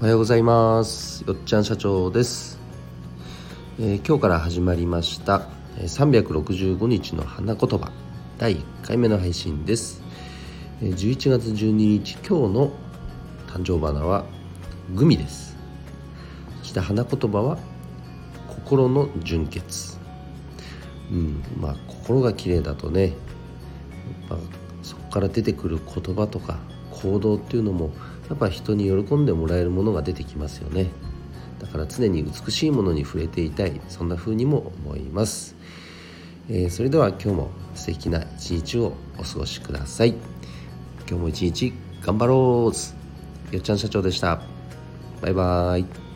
おはようございます。よっちゃん社長です、えー、今日から始まりました365日の花言葉第1回目の配信です。11月12日今日の誕生花はグミです。そして花言葉は心の純潔。うんまあ心が綺麗だとね、まあ、そこから出てくる言葉とか行動っていうのもやっぱ人に喜んでもらえるものが出てきますよね。だから常に美しいものに触れていたい。そんな風にも思います、えー、それでは今日も素敵な一日をお過ごしください。今日も一日頑張ろう。よっちゃん社長でした。バイバーイ。